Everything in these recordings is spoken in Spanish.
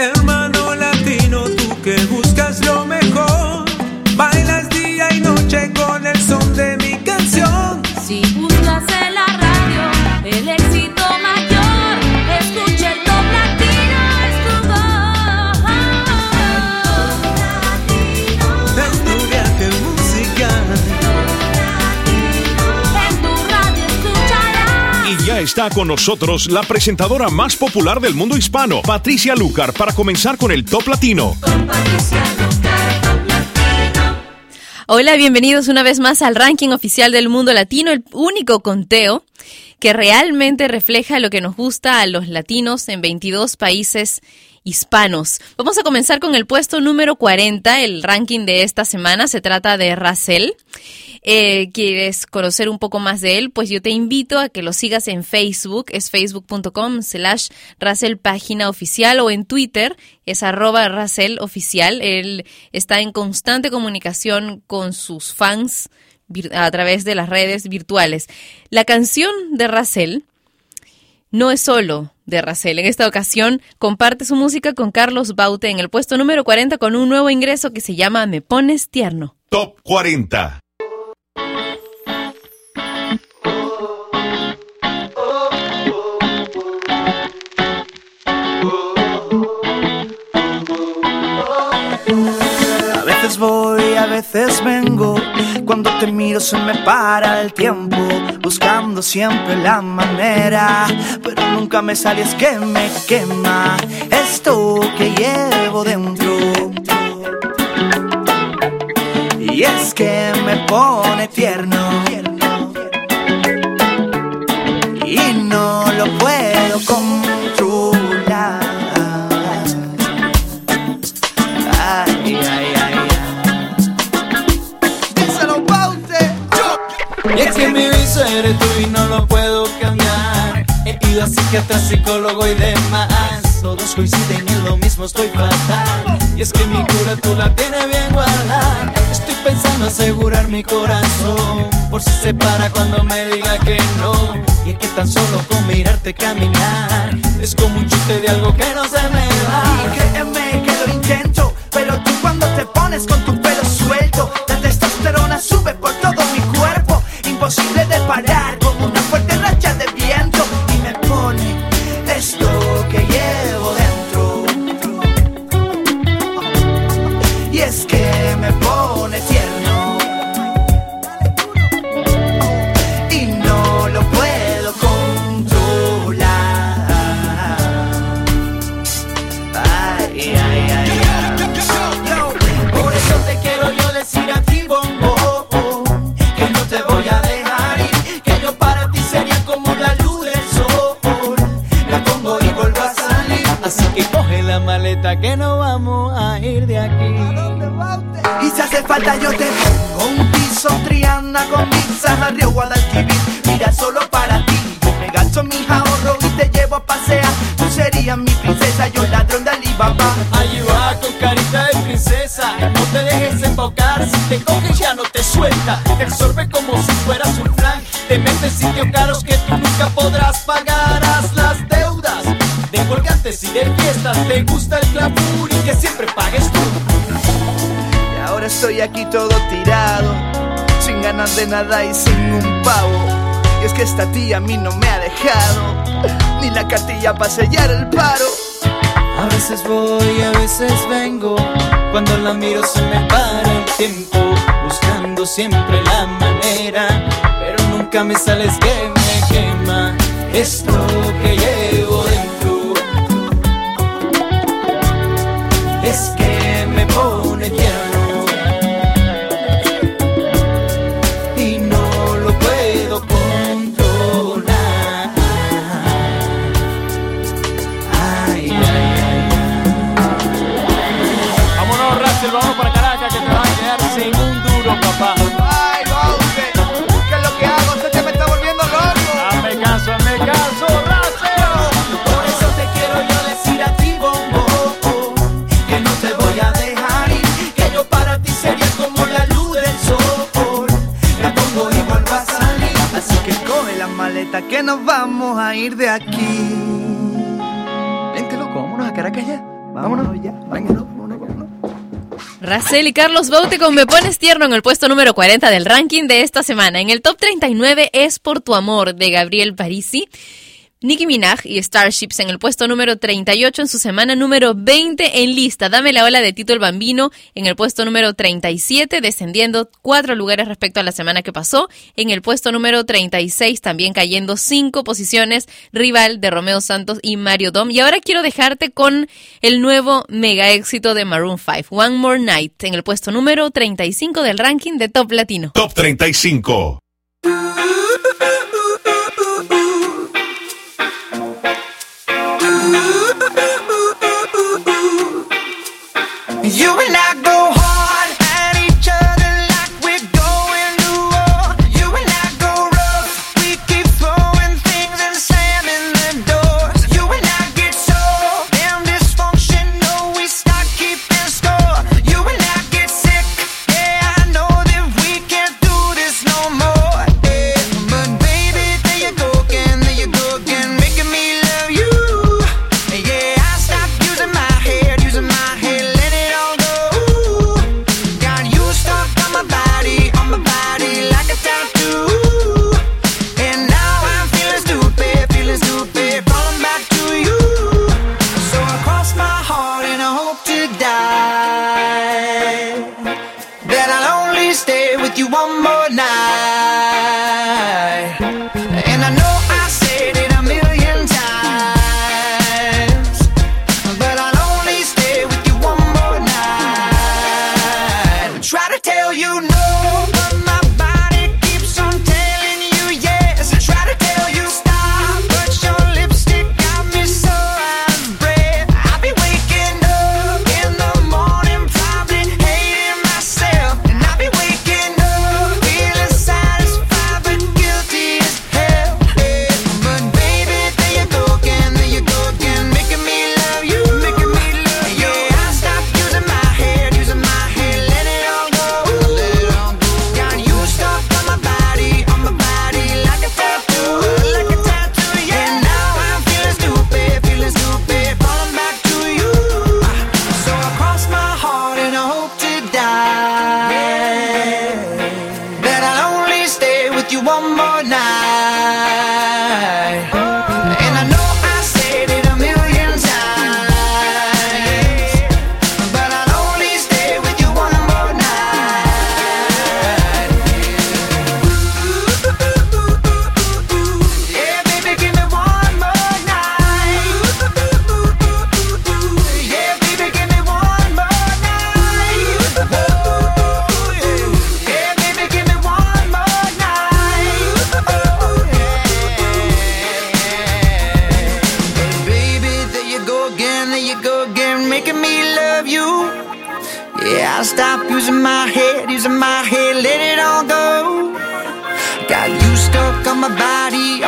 Hermano está con nosotros la presentadora más popular del mundo hispano, Patricia Lucar, para comenzar con el Top Latino. Hola, bienvenidos una vez más al ranking oficial del mundo latino, el único conteo que realmente refleja lo que nos gusta a los latinos en 22 países hispanos. Vamos a comenzar con el puesto número 40, el ranking de esta semana. Se trata de Racel. Eh, ¿Quieres conocer un poco más de él? Pues yo te invito a que lo sigas en Facebook, es facebook.com slash Racel página oficial o en Twitter, es arroba Racel oficial. Él está en constante comunicación con sus fans a través de las redes virtuales. La canción de Racel no es solo de Racel. En esta ocasión comparte su música con Carlos Baute en el puesto número 40 con un nuevo ingreso que se llama Me Pones Tierno. Top 40. Veces vengo. Cuando te miro se me para el tiempo. Buscando siempre la manera. Pero nunca me sale, es que me quema esto que llevo dentro. Y es que me pone tierno. Coinciden en lo mismo, estoy fatal. Y es que mi cura tú la tienes bien guardada. Estoy pensando asegurar mi corazón. Por si se para cuando me diga que no. Y es que tan solo con mirarte caminar. Es como un chute de algo que no se me va. Y créeme que lo intento, estoy aquí todo tirado Sin ganas de nada y sin un pavo Y es que esta tía a mí no me ha dejado Ni la cartilla para sellar el paro A veces voy, a veces vengo. Cuando la miro se me para el tiempo. Buscando siempre la manera. Pero nunca me sales que me quema. Esto que llevo dentro. Es que me pone tierno. que nos vamos a ir de aquí. Vente, loco, vámonos a Caracas ya. Vámonos, ya. Vámonos, vámonos, vámonos. Racel y Carlos Baute con Me Pones Tierno en el puesto número 40 del ranking de esta semana. En el top 39 es Por Tu Amor de Gabriel Parisi. Nicki Minaj y Starships en el puesto número 38 en su semana número 20 en lista. Dame la ola de Tito el Bambino en el puesto número 37, descendiendo cuatro lugares respecto a la semana que pasó. En el puesto número 36, también cayendo cinco posiciones, rival de Romeo Santos y Mario Dom. Y ahora quiero dejarte con el nuevo mega éxito de Maroon 5, One More Night, en el puesto número 35 del ranking de Top Latino. Top 35. Ooh. all night.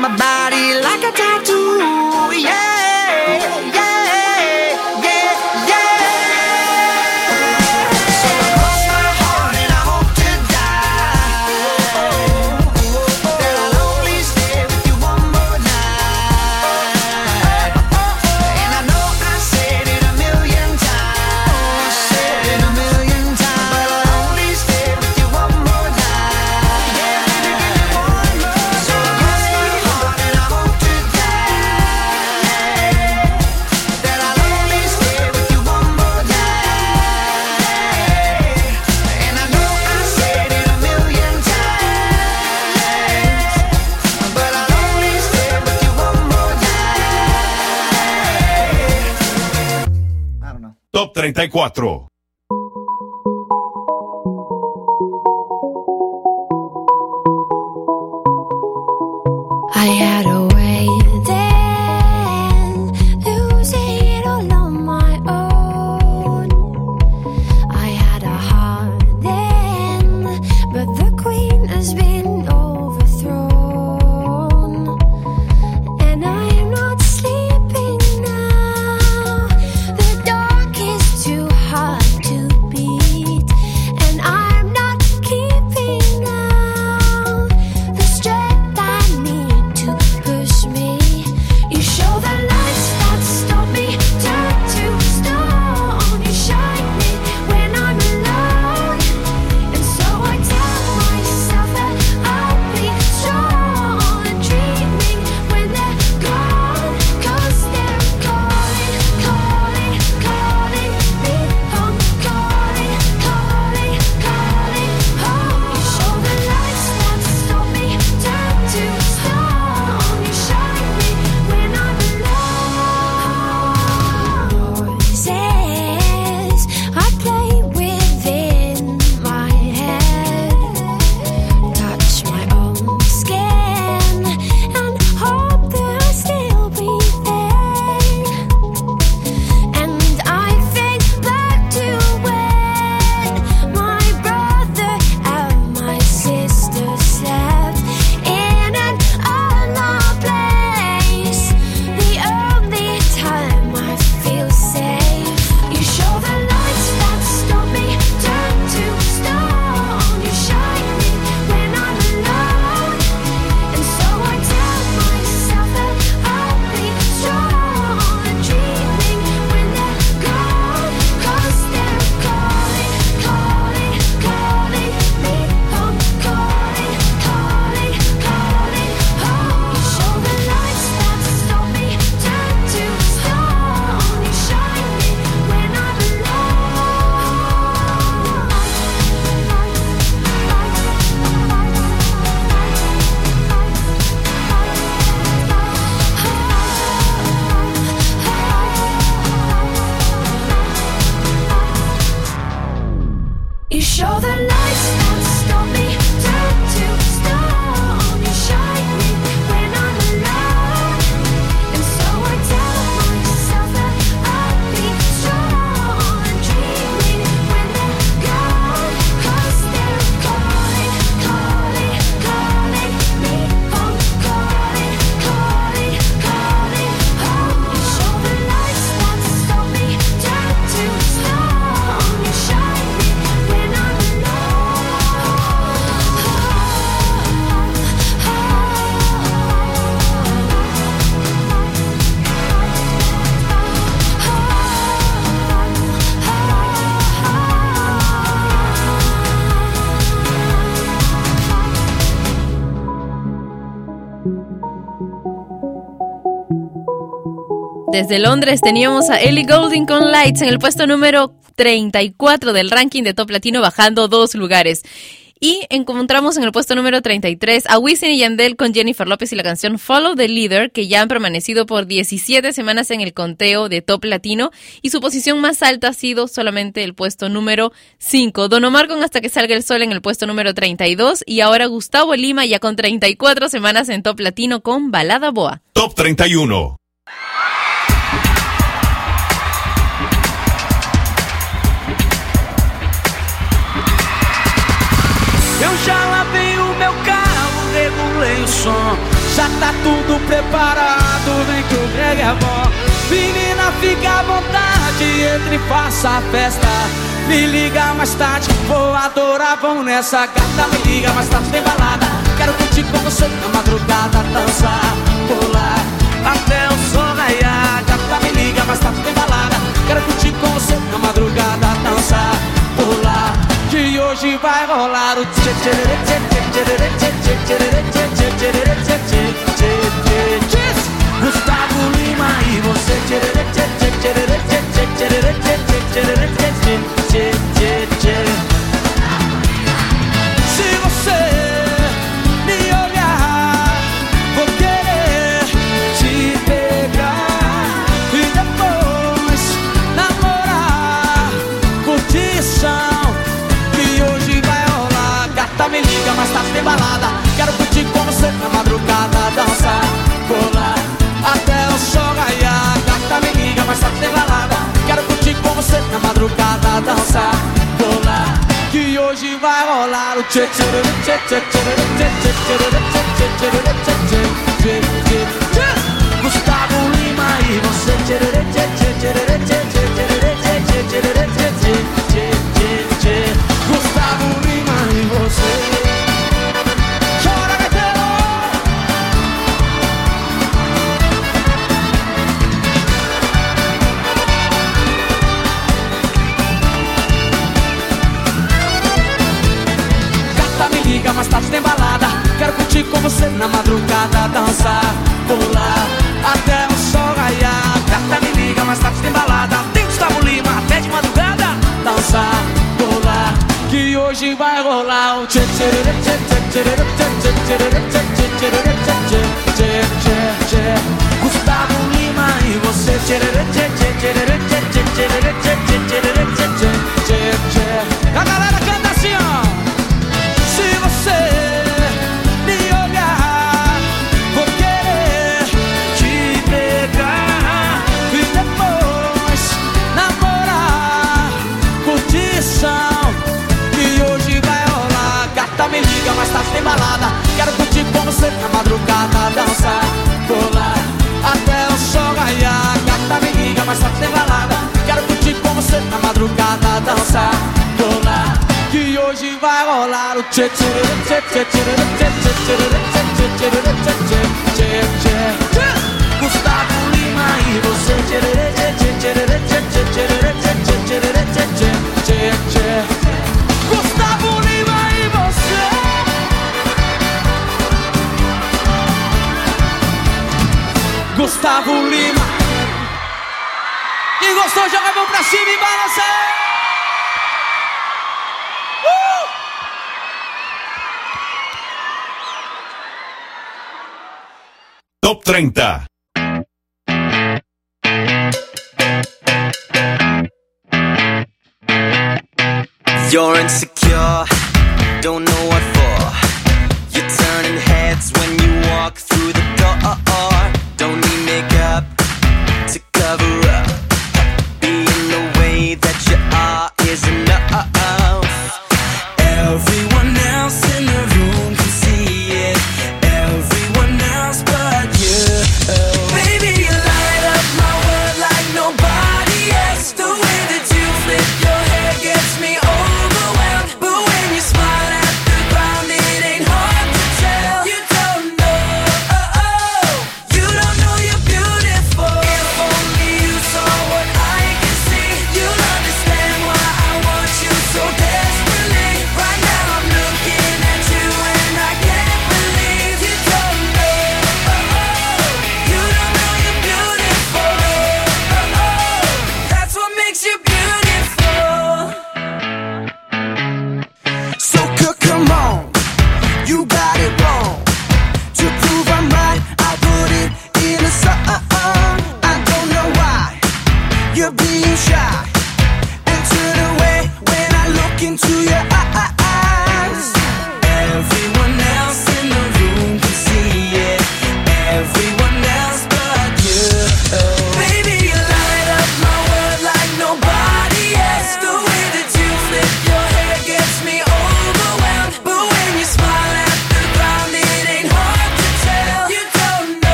my body. 34. Desde Londres teníamos a Ellie Goulding con Lights en el puesto número 34 del ranking de Top Latino, bajando dos lugares. Y encontramos en el puesto número 33 a Wisin y Yandel con Jennifer López y la canción Follow the Leader, que ya han permanecido por 17 semanas en el conteo de Top Latino. Y su posición más alta ha sido solamente el puesto número 5. Don Omar con Hasta que salga el sol en el puesto número 32. Y ahora Gustavo Lima ya con 34 semanas en Top Latino con Balada Boa. Top 31. Som. Já tá tudo preparado, vem que o Greg é bom. Menina, fica à vontade, entre e faça a festa. Me liga mais tarde, vou adorar, vamos nessa gata. Me liga mais tarde, tem balada. Quero curtir com você na madrugada, dançar, pular até o sol raiar. Gata, me liga mais tarde, tem balada. Quero curtir com você na madrugada, dançar, hoje vai rolar o tchê Gustavo Lima e você balada. Quero curtir com você na madrugada, dançar, colar até o sol raiar. Gata me liga, mas tá tem balada. Quero curtir com você na madrugada, dançar, colar. Que hoje vai rolar o tchê tchê tchê tchê tchê tchê tchê tchê tchê tchê tchê tchê tchê Gustavo Lima e você tchê tchê tchê tchê tchê tchê tchê tchê tchê tchê tchê tchê você na madrugada Dançar, pular, até o sol raiar Gata me liga, mais tarde tem balada Tem Gustavo Lima, até de madrugada Dançar, pular, que hoje vai rolar tchê tchê tchê tchê tchê tchê tchê tchê tchê tchê tchê Gustavo Lima e você tchê tchê tchê tchê tchê tchê tchê dançar, colar até o sol raiar. Gata me liga, mais tarde tem balada. Quero curtir com você na madrugada, dançar, colar que hoje vai rolar o tchê tchê tchê tchê tchê tchê tchê tchê tchê tchê tchê tchê tchê tchê Gustavo Lima e você tchê tchê tchê tchê tchê Gustavo um Lima Quem gostou joga a mão pra cima e balança uh! Top 30. You're insecure, don't know what for. You're turning heads when you walk through the door never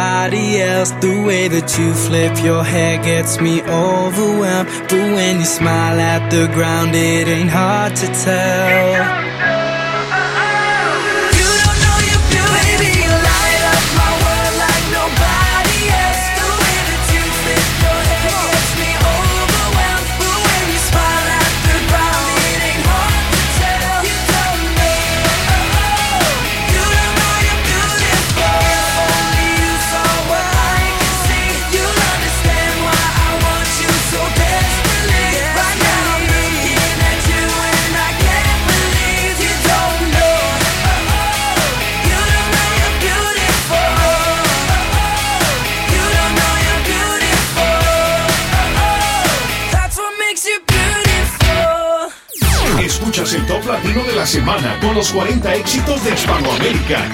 nobody else. The way that you flip your hair gets me overwhelmed. But when you smile at the ground, it ain't hard to tell. La semana con los 40 éxitos de Hispanoamérica.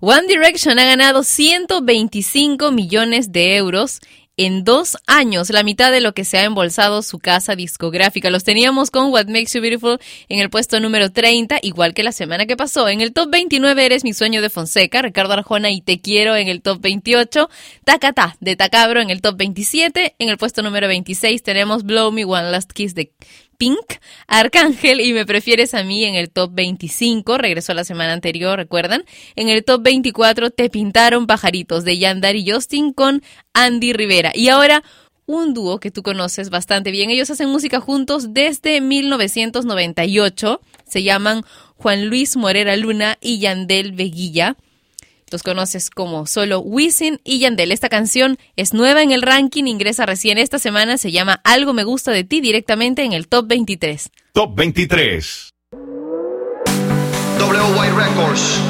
One Direction ha ganado 125 millones de euros en dos años, la mitad de lo que se ha embolsado su casa discográfica. Los teníamos con What Makes You Beautiful en el puesto número 30, igual que la semana que pasó. En el top 29 eres Mi Sueño de Fonseca, Ricardo Arjona y Te Quiero en el top 28, Tacata de Tacabro en el top 27, en el puesto número 26 tenemos Blow Me One Last Kiss de Pink, Arcángel y Me Prefieres a mí en el top 25, regresó la semana anterior, recuerdan. En el top 24 Te Pintaron Pajaritos de Yandar y Justin con Andy Rivera. Y ahora un dúo que tú conoces bastante bien. Ellos hacen música juntos desde 1998. Se llaman Juan Luis Morera Luna y Yandel Veguilla. Los conoces como solo Wisin y Yandel. Esta canción es nueva en el ranking, ingresa recién esta semana, se llama Algo me gusta de ti directamente en el top 23. Top 23. WY Records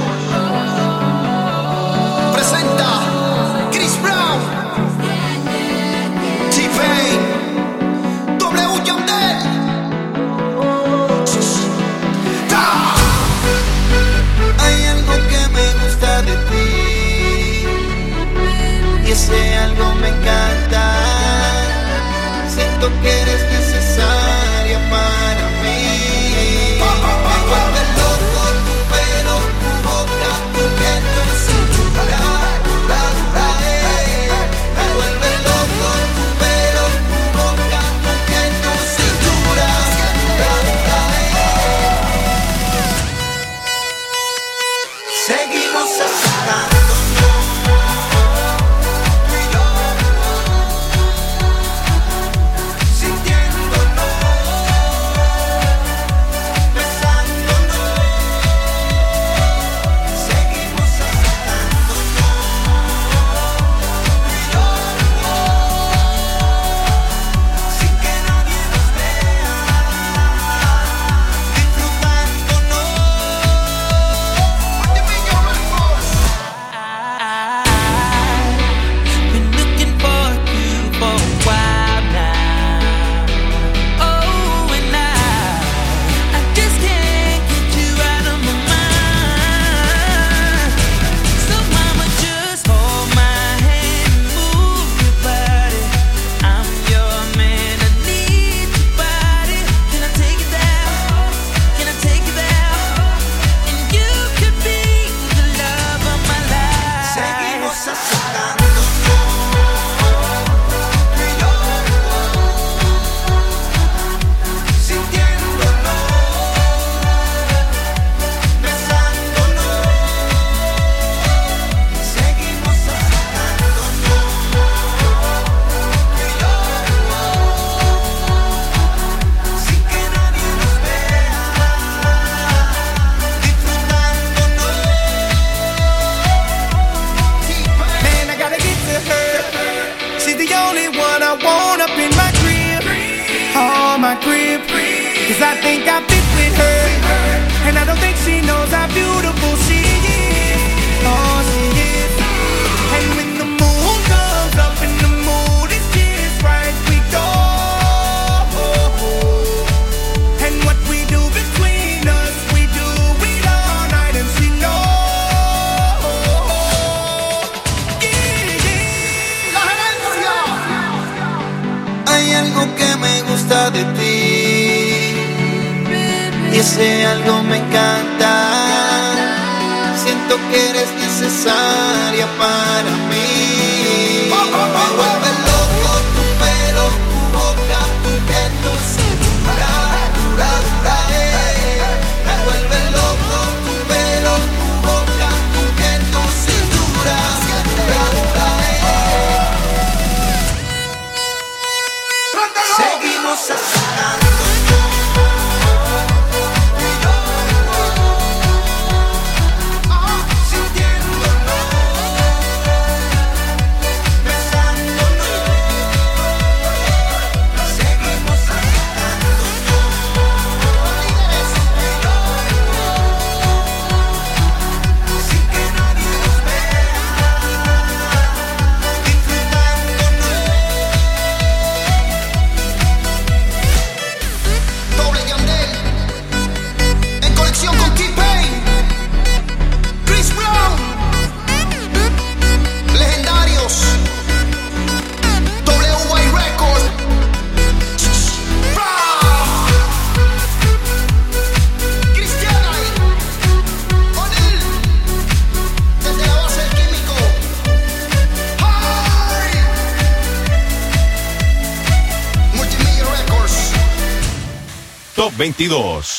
22.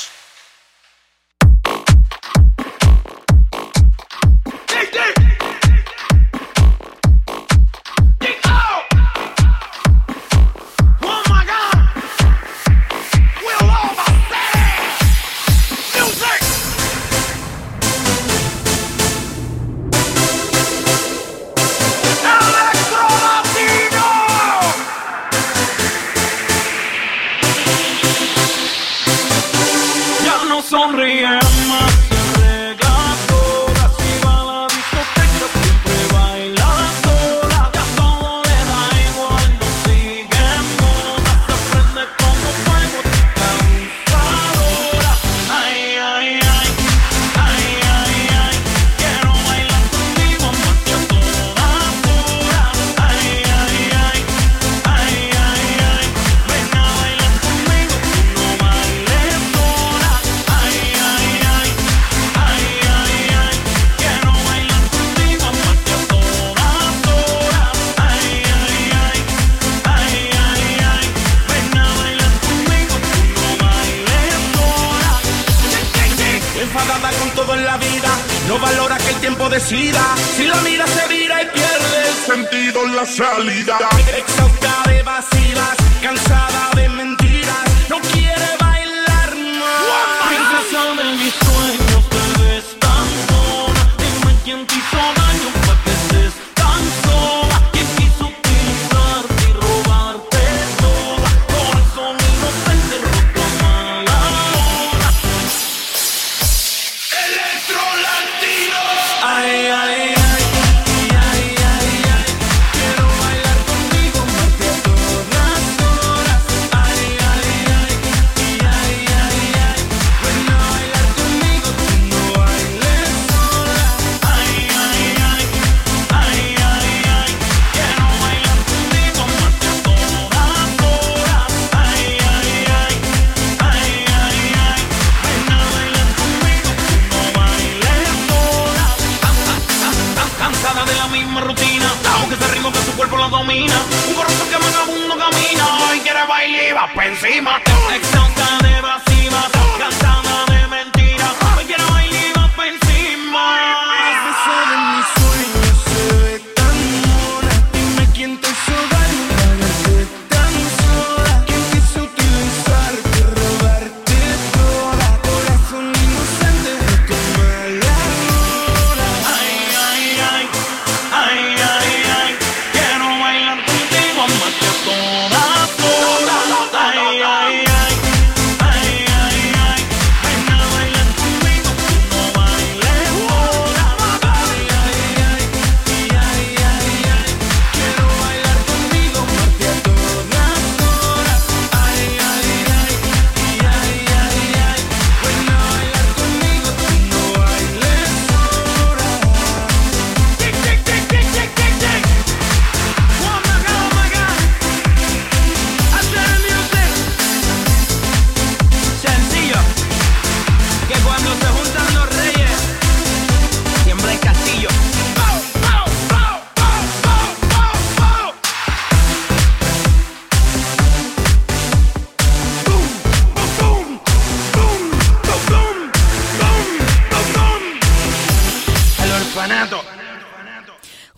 Enfadada con todo en la vida, no valora que el tiempo decida. Si la mira se vira y pierde el sentido en la salida. Exhausta de vacilas, cansada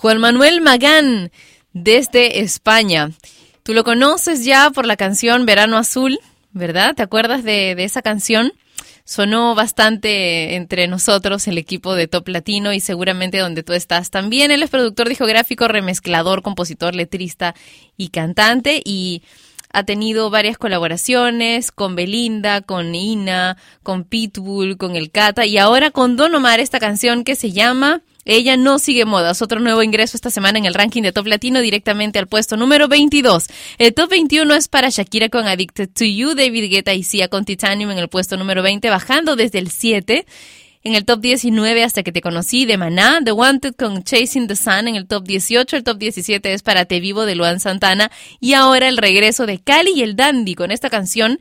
Juan Manuel Magán, desde España. Tú lo conoces ya por la canción Verano Azul, ¿verdad? ¿Te acuerdas de, esa canción? Sonó bastante entre nosotros, el equipo de Top Latino y seguramente donde tú estás también. Él es productor discográfico, remezclador, compositor, letrista y cantante y ha tenido varias colaboraciones con Belinda, con Ina, con Pitbull, con El Cata y ahora con Don Omar esta canción que se llama Ella no sigue modas. Otro nuevo ingreso esta semana en el ranking de Top Latino directamente al puesto número 22. El Top 21 es para Shakira con Addicted to You, David Guetta y Sia con Titanium en el puesto número 20, bajando desde el 7. En el top 19, hasta que te conocí, de Maná, The Wanted con Chasing the Sun en el top 18, el top 17 es para Te Vivo de Luan Santana y ahora el regreso de Cali y el Dandy con esta canción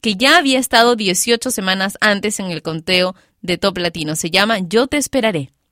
que ya había estado 18 semanas antes en el conteo de Top Latino. Se llama Yo te esperaré.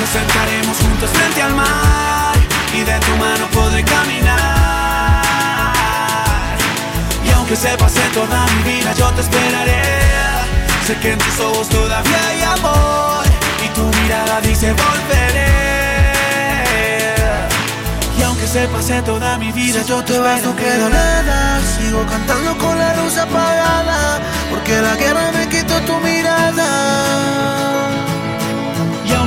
nos sentaremos juntos frente al mar y de tu mano podré caminar. Y aunque se pase toda mi vida, yo te esperaré. Sé que en tus ojos todavía hay amor y tu mirada dice volveré. Y aunque se pase toda mi vida, yo te vas, no nada. Sigo cantando con la luz apagada, porque la guerra me quitó tu mirada.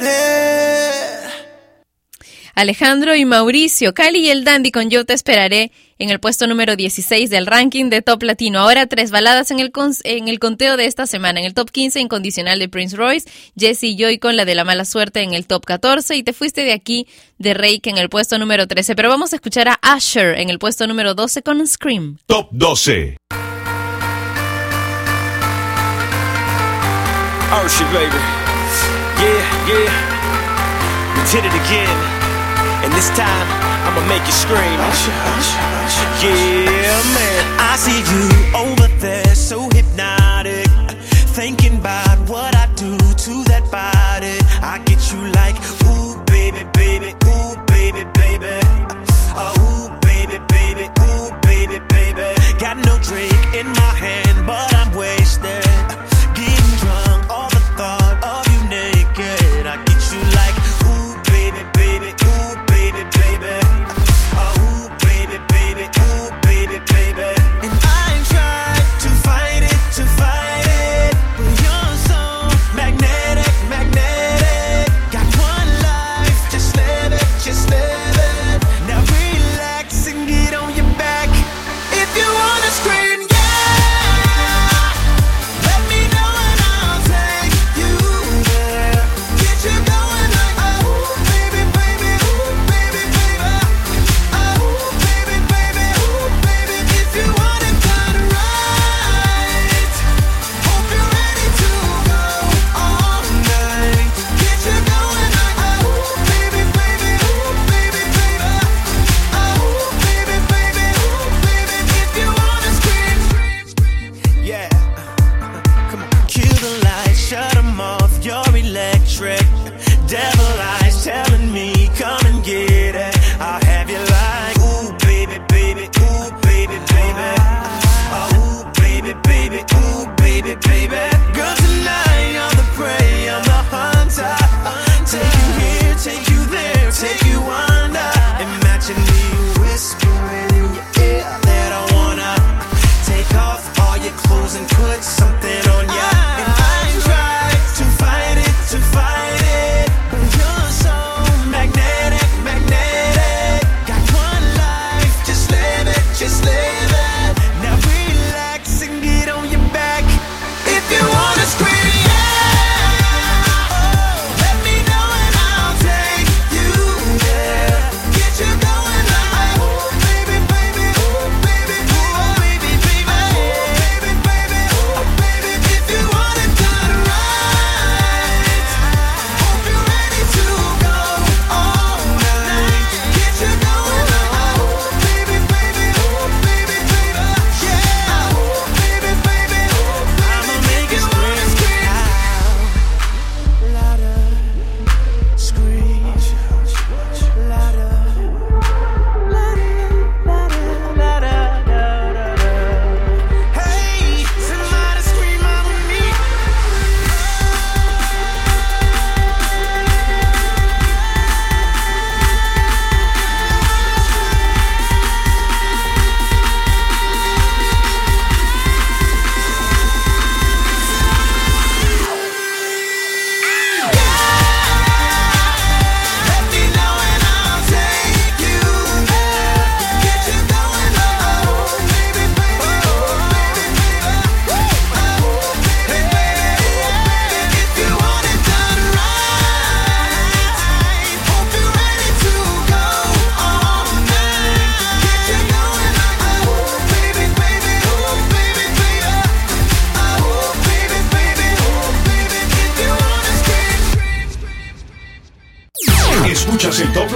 Esperaré. Alejandro y Mauricio, Cali y el Dandy con Yo te esperaré en el puesto número 16 del ranking de Top Latino. Ahora tres baladas en el, con- en el conteo de esta semana. En el top 15, Incondicional de Prince Royce, Jesse Joy con la de la mala suerte en el top 14 y Te fuiste de aquí de Rake en el puesto número 13. Pero vamos a escuchar a Usher en el puesto número 12 con Scream. Top 12. Usher, baby. Yeah. We did it again. And this time, I'ma make you scream. Yeah, man. I see you over there, so hypnotic. Thinking about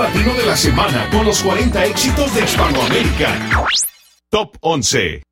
Latino de la Semana con los 40 éxitos de Hispanoamérica. Top 11.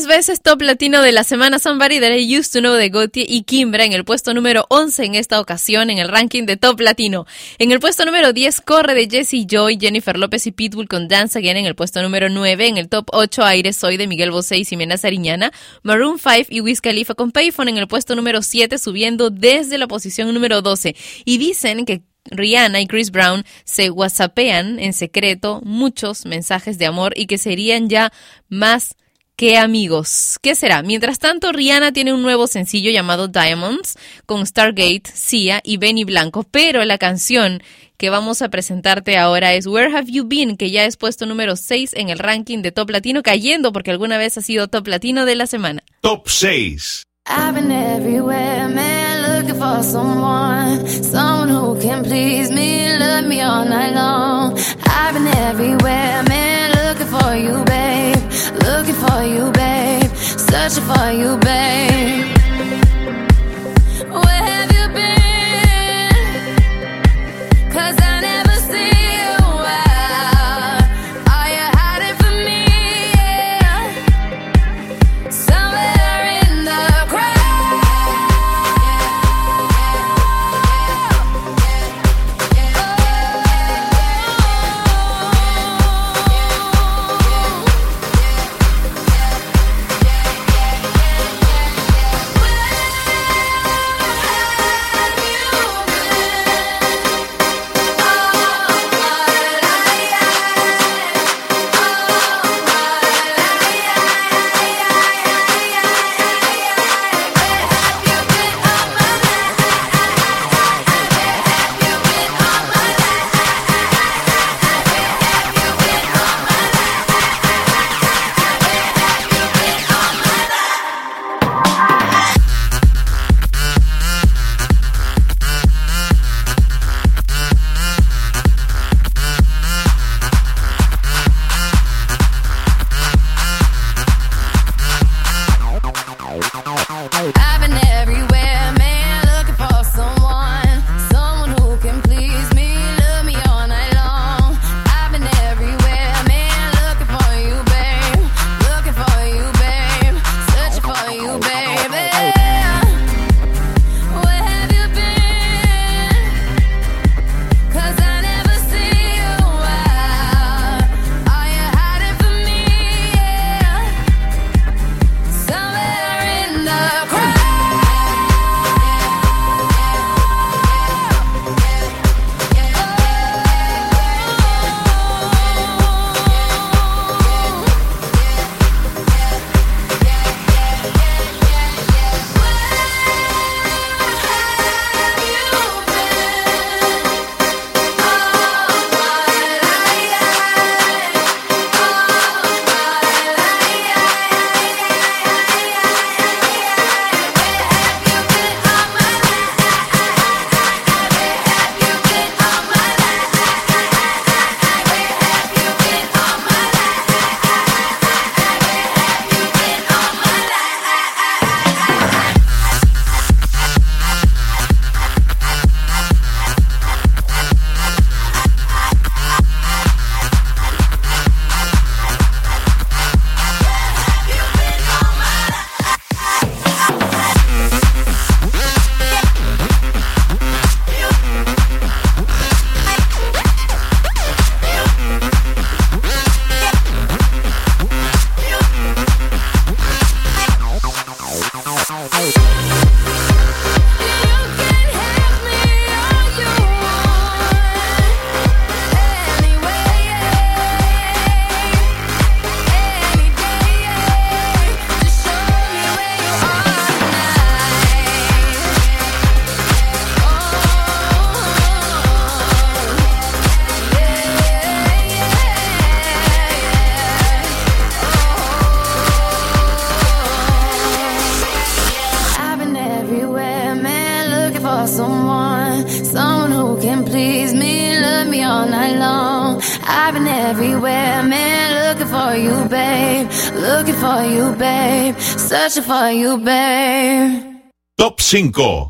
Tres veces top latino de la semana Somebody That I Used to Know de Gotti y Kimbra en el puesto número 11 en esta ocasión en el ranking de top latino. En el puesto número 10 corre de Jesse Joy, Jennifer López y Pitbull con Dance Again en el puesto número 9. En el top 8 Aire Soy de Miguel Bosé y Ximena Sariñana. Maroon 5 y Wiz Khalifa con Payphone en el puesto número 7 subiendo desde la posición número 12. Y dicen que Rihanna y Chris Brown se whatsappean en secreto muchos mensajes de amor y que serían ya más que amigos. ¿Qué será? Mientras tanto, Rihanna tiene un nuevo sencillo llamado Diamonds con Stargate, Sia y Benny Blanco, pero la canción que vamos a presentarte ahora es Where Have You Been, que ya es puesto número 6 en el ranking de Top Latino, cayendo porque alguna vez ha sido Top Latino de la semana. Top 6. I've been everywhere, man, looking for someone, someone who can please me, love me all night long. I've been everywhere, man, looking for you, looking for you, babe, searching for you, babe. For you, babe. Top 5.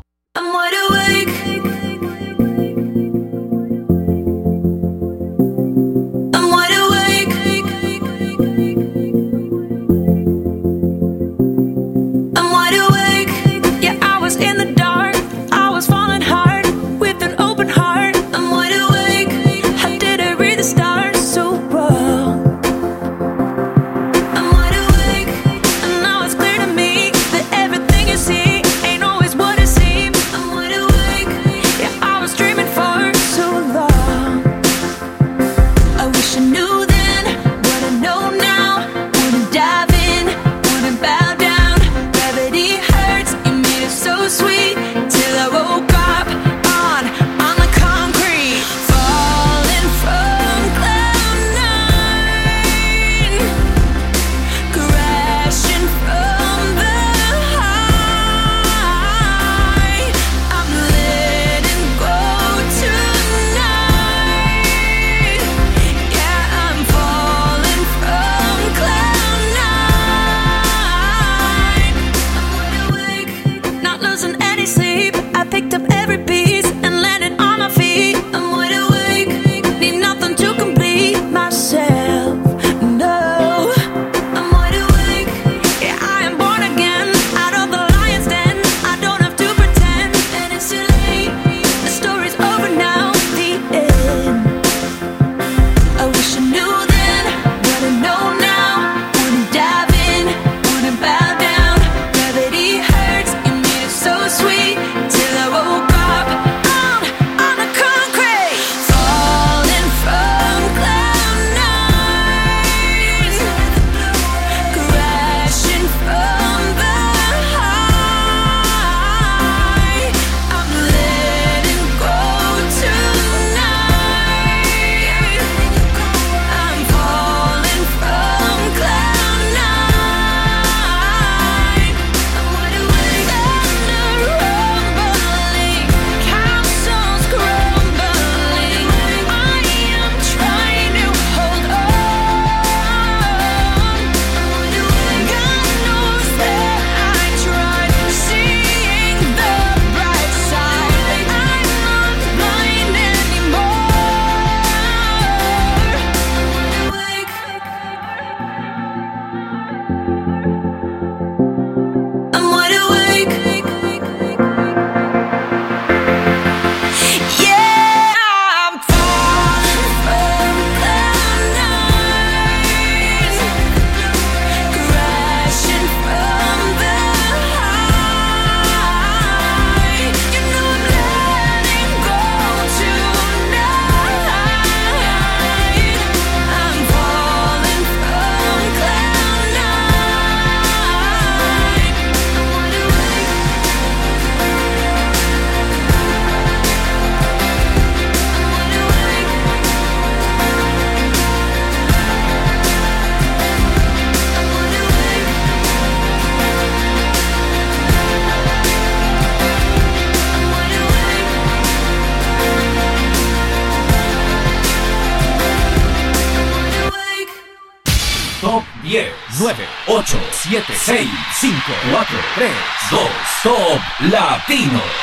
Top Latino.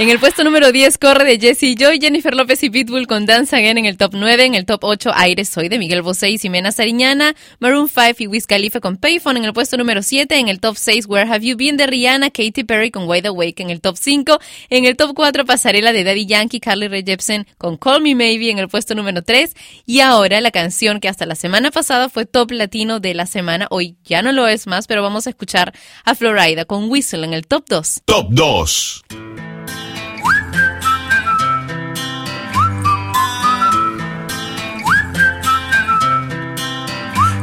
En el puesto número 10 corre de Jesse Joy, Jennifer López y Pitbull con Dance Again en el top 9. En el top 8 Aire Soy de Miguel Bosé y Ximena Sariñana. Maroon 5 y Wiz Khalifa con Payphone en el puesto número 7. En el top 6 Where Have You Been de Rihanna, Katy Perry con Wide Awake en el top 5. En el top 4 Pasarela de Daddy Yankee, Carly Rae Jepsen con Call Me Maybe en el puesto número 3. Y ahora la canción que hasta la semana pasada fue top latino de la semana, hoy ya no lo es más, pero vamos a escuchar a Florida con Whistle en el top 2. Top 2.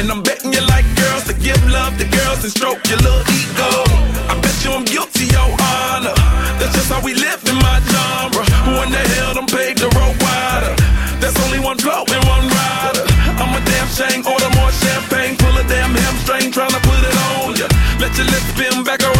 and I'm betting you like girls to give love to girls and stroke your little ego. I bet you I'm guilty, your honor. That's just how we live in my genre. Who in the hell done paved the road wider? There's only one flow and one rider. I'm a damn shame, order more champagne, pull a damn hamstring, tryna put it on ya. Let your lips spin back around,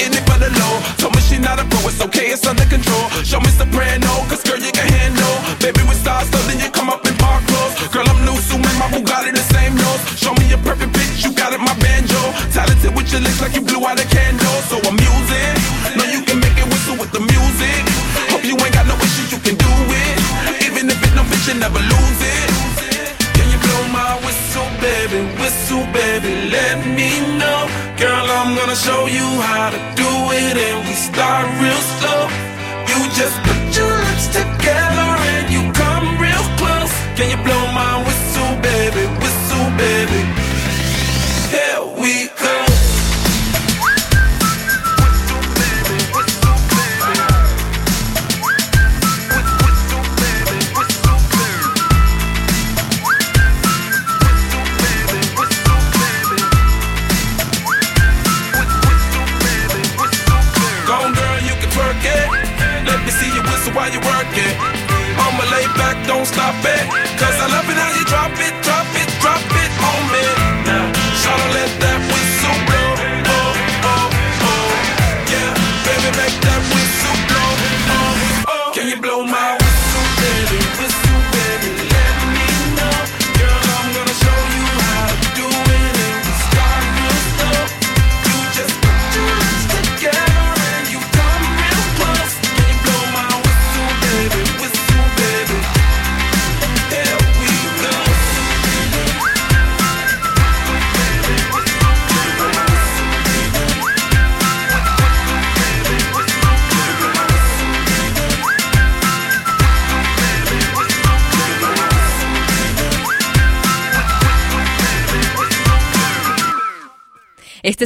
in it for the low. Told me she not a pro, it's okay, it's under control. Show me soprano, cause girl, you can handle. Baby, with stars, so then you come up in park clothes. Girl, I'm new, so my Bugatti the same nose. Show me a perfect pitch, you got it, my banjo. Talented with your lips like you blew out a candle. Show you how to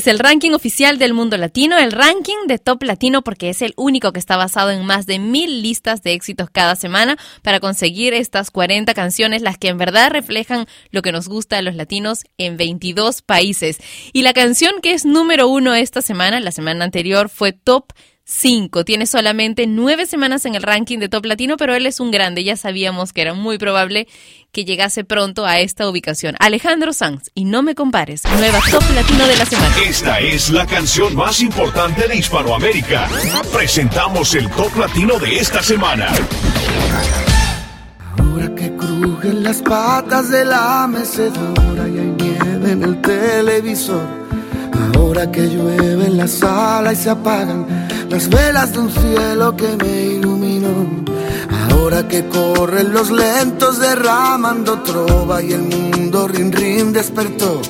es el ranking oficial del mundo latino, el ranking de top latino porque es el único que está basado en más de mil listas de éxitos cada semana para conseguir estas 40 canciones, las que en verdad reflejan lo que nos gusta a los latinos en 22 países. Y la canción que es número uno esta semana, la semana anterior, fue top 5. Tiene solamente nueve semanas en el ranking de Top Latino, pero él es un grande. Ya sabíamos que era muy probable que llegase pronto a esta ubicación. Alejandro Sanz, y no me compares, nueva Top Latino de la semana. Esta es la canción más importante de Hispanoamérica. Presentamos el top latino de esta semana. Ahora que crujen las patas de la mecedora y hay nieve en el televisor. Ahora que llueve en la sala y se apagan las velas de un cielo que me iluminó. Ahora que corren los lentos derramando trova y el mundo rin rin despertó.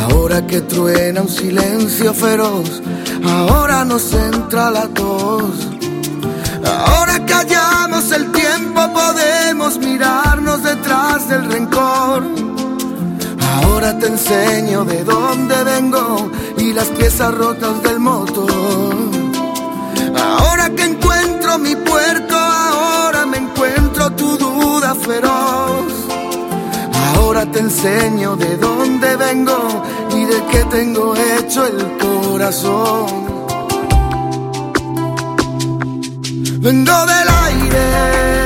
Ahora que truena un silencio feroz, ahora nos entra la tos. Ahora que hallamos el tiempo podemos mirarnos detrás del rencor. Ahora te enseño de dónde vengo y las piezas rotas del motor. Ahora que encuentro mi puerto, ahora me encuentro tu duda feroz. Ahora te enseño de dónde vengo y de qué tengo hecho el corazón. Vengo del aire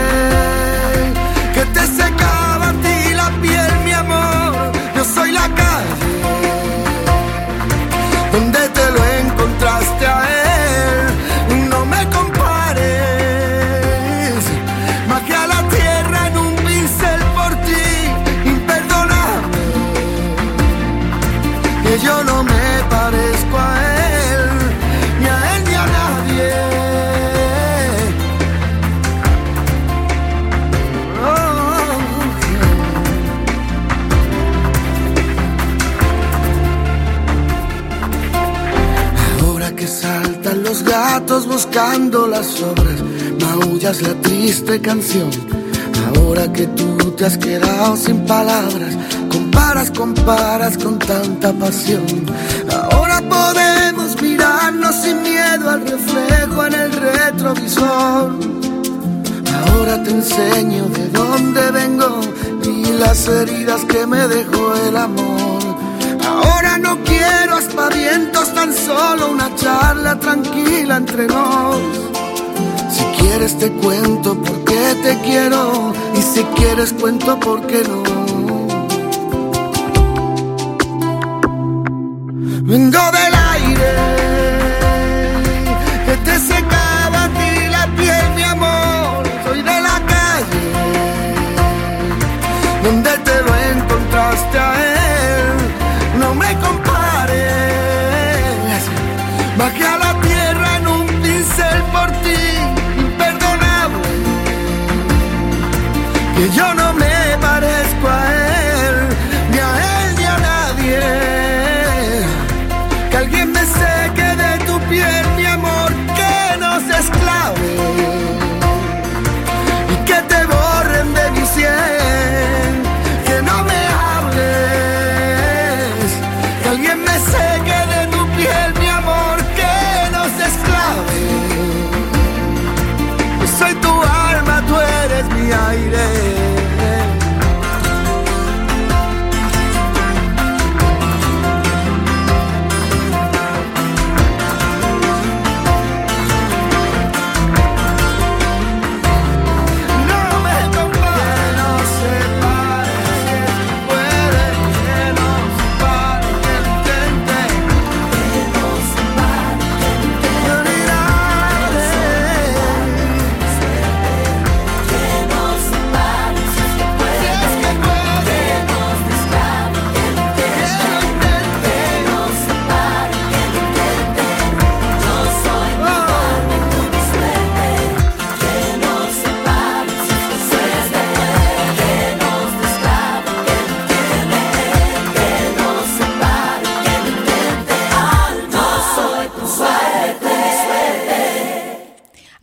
yo no me parezco a él, ni a él ni a nadie. Ahora que saltan los gatos buscando las obras, maullas la triste canción. Ahora que tú te has quedado sin palabras, comparas, comparas con tanta pasión. Ahora podemos mirarnos sin miedo al reflejo en el retrovisor. Ahora te enseño de dónde vengo y las heridas que me dejó el amor. Ahora no quiero aspavientos, tan solo una charla tranquila entre nos. Si quieres te cuento por qué te quiero y si quieres cuento por qué no. Vengo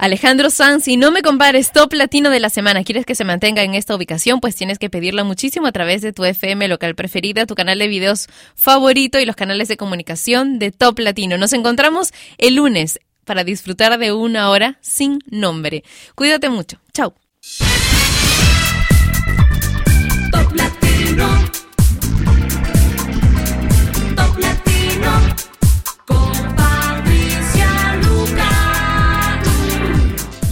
Alejandro Sanz, y no me compares, top latino de la semana. ¿Quieres que se mantenga en esta ubicación? Pues tienes que pedirlo muchísimo a través de tu FM local preferida, tu canal de videos favorito y los canales de comunicación de Top Latino. Nos encontramos el lunes para disfrutar de una hora sin nombre. Cuídate mucho. Chao. Top. Top.